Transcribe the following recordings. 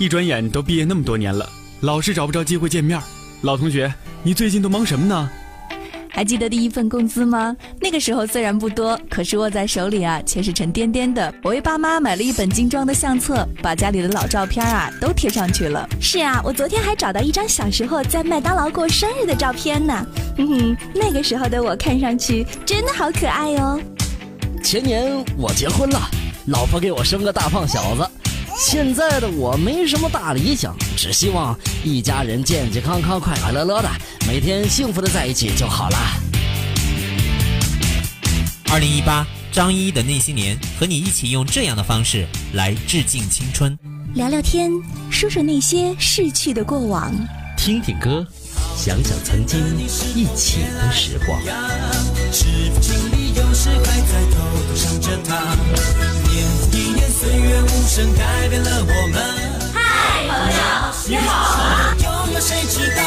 一转眼都毕业那么多年了，老是找不着机会见面。老同学，你最近都忙什么呢？还记得第一份工资吗？那个时候虽然不多，可是握在手里啊，却是沉甸甸的。我为爸妈买了一本精装的相册，把家里的老照片啊都贴上去了。是啊，我昨天还找到一张小时候在麦当劳过生日的照片呢。哼哼，那个时候的我看上去真的好可爱哦。前年我结婚了，老婆给我生个大胖小子。现在的我没什么大理想，只希望一家人健健康康、快快乐乐的，每天幸福的在一起就好了。二零一八张一的那些年，和你一起用这样的方式来致敬青春，聊聊天，说说那些逝去的过往，听听歌，想想曾经一起的时光。岁月无声改变了我们。嗨，朋友，你好啊？有没有谁知道，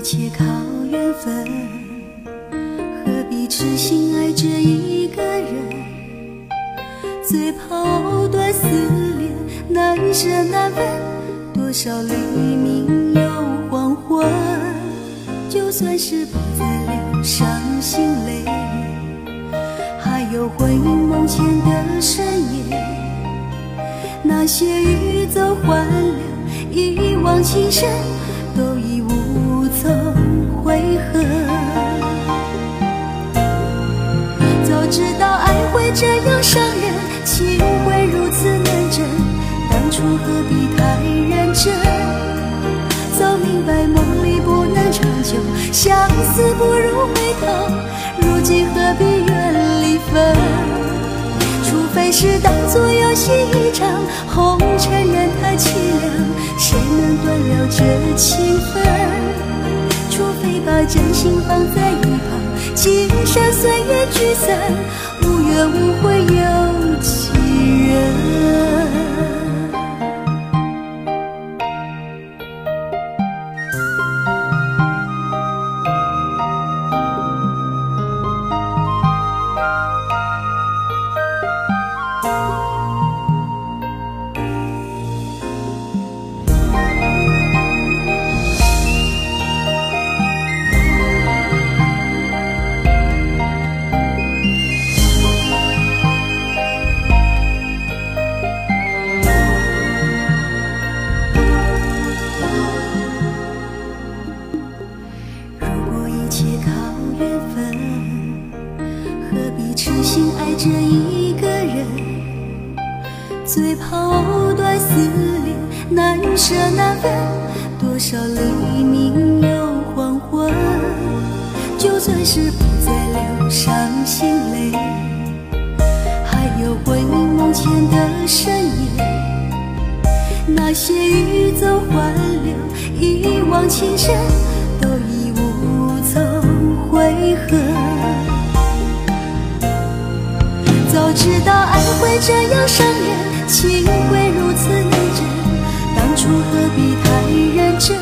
一切靠缘分何必痴心爱着一个人？最怕藕断丝连难舍难分多少黎明又黄昏。就算是不再流伤心泪还有魂萦梦牵的深夜。那些欲走还留一往情深都已无从悔恨。早知道爱会这样伤人，情会如此难枕，当初何必太认真？早明白梦里不能长久，相思不如回头，如今何必怨离分？除非是当作游戏一场，红尘人太凄凉，谁能断了这情分？除非把真心放在一旁，今生岁月聚散，无怨无悔有几人？最怕藕断丝连难舍难分多少黎明又黄昏就算是不再流伤心泪还有魂萦梦牵的深夜那些欲走还留一往情深都已无从悔恨早知道爱会这样伤人情会如此难枕，当初何必太认真？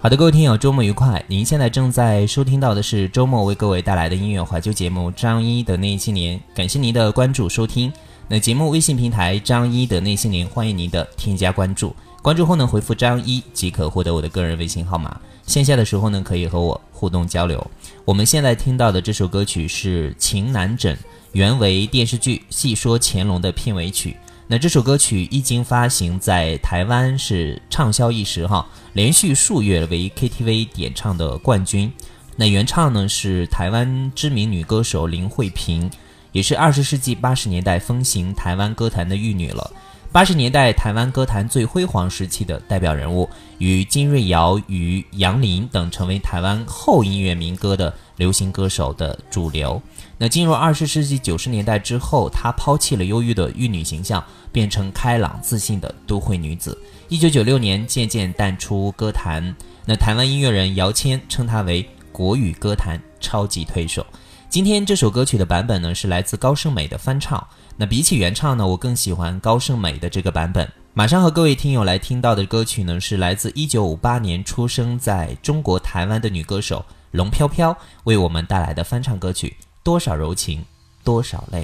好的，各位听友，周末愉快！您现在正在收听到的是周末为各位带来的音乐怀旧节目《张一的那些年》，感谢您的关注收听。那节目微信平台张一的那些年，欢迎您的添加关注。关注后呢，回复张一即可获得我的个人微信号码。线下的时候呢，可以和我互动交流。我们现在听到的这首歌曲是《情难枕》，原为电视剧《戏说乾隆》的片尾曲。那这首歌曲一经发行，在台湾是畅销一时哈，连续数月为 KTV 点唱的冠军。那原唱呢是台湾知名女歌手林慧萍。也是二十世纪八十年代风行台湾歌坛的玉女了。八十年代台湾歌坛最辉煌时期的代表人物，与金瑞瑶与杨林等成为台湾后音乐民歌的流行歌手的主流。那进入二十世纪九十年代之后，她抛弃了忧郁的玉女形象，变成开朗自信的都会女子。一九九六年渐渐淡出歌坛。那台湾音乐人姚谦称她为国语歌坛超级推手。今天这首歌曲的版本呢，是来自高胜美的翻唱。那比起原唱呢，我更喜欢高胜美的这个版本。马上和各位听友来听到的歌曲呢，是来自一九五八年出生在中国台湾的女歌手龙飘飘为我们带来的翻唱歌曲《多少柔情多少泪》。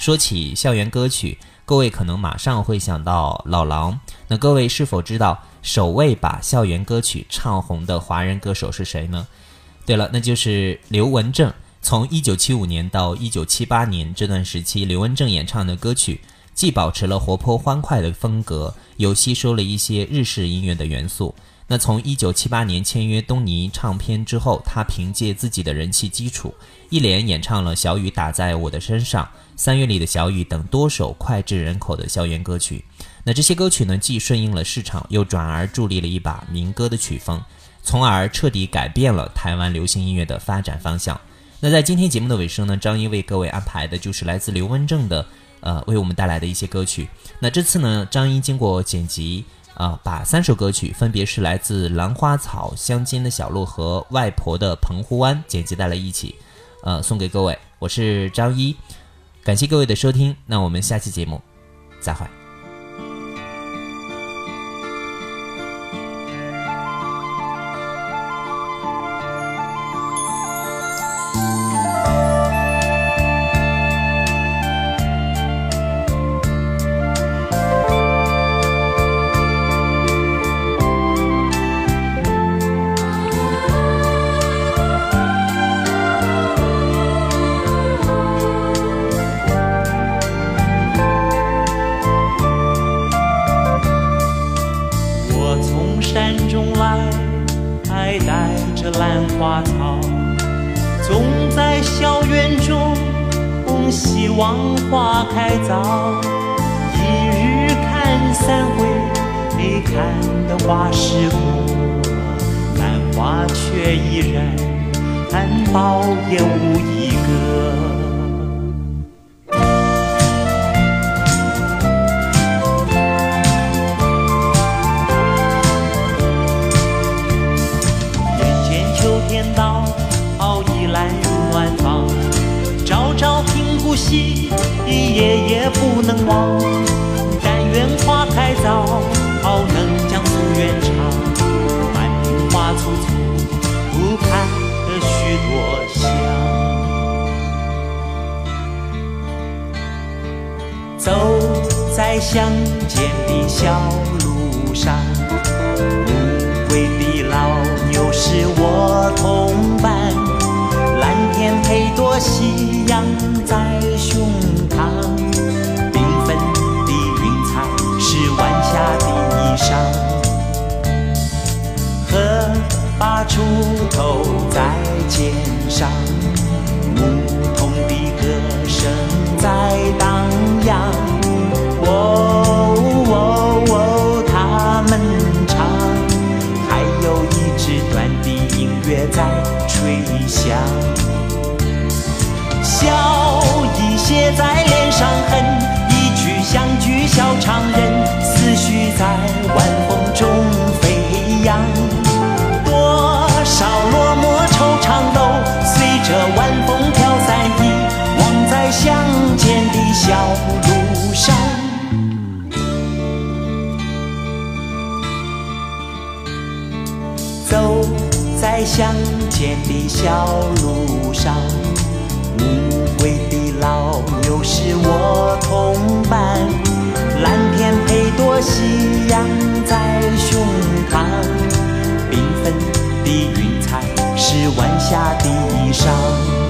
说起校园歌曲，各位可能马上会想到老狼。那各位是否知道首位把校园歌曲唱红的华人歌手是谁呢？对了，那就是刘文正。从1975年到1978年这段时期，刘文正演唱的歌曲既保持了活泼欢快的风格，又吸收了一些日式音乐的元素。那从1978年签约东尼唱片之后，他凭借自己的人气基础，一连演唱了《小雨打在我的身上》《三月里的小雨》等多首脍炙人口的校园歌曲。那这些歌曲呢，既顺应了市场，又转而助力了一把民歌的曲风，从而彻底改变了台湾流行音乐的发展方向。那在今天节目的尾声呢，张一为各位安排的就是来自刘文正的，呃，为我们带来的一些歌曲。那这次呢，张一经过剪辑。啊，把三首歌曲，分别是来自《兰花草乡间的小路》和《外婆的澎湖湾》剪辑在了一起，呃，送给各位。我是张一，感谢各位的收听，那我们下期节目再会。希望花开早，一日看三回，看的花时过，兰花却依然苞也无一个。眼见秋天到，听不息，夜夜不能忘。但愿花开早，能将夙愿偿。满庭花簇簇，不盼得许多香。走在乡间的小路上，暮归的老牛是我同伴，锄头在肩上，牧童的歌声在荡漾。哦哦哦，他们唱，还有一支短笛音乐在吹响。笑意写在脸上哼，一曲相聚笑常人，思绪在乡间的小路上，乌龟的老牛是我同伴，蓝天配朵夕阳在胸膛，缤纷的云彩是晚霞的衣裳。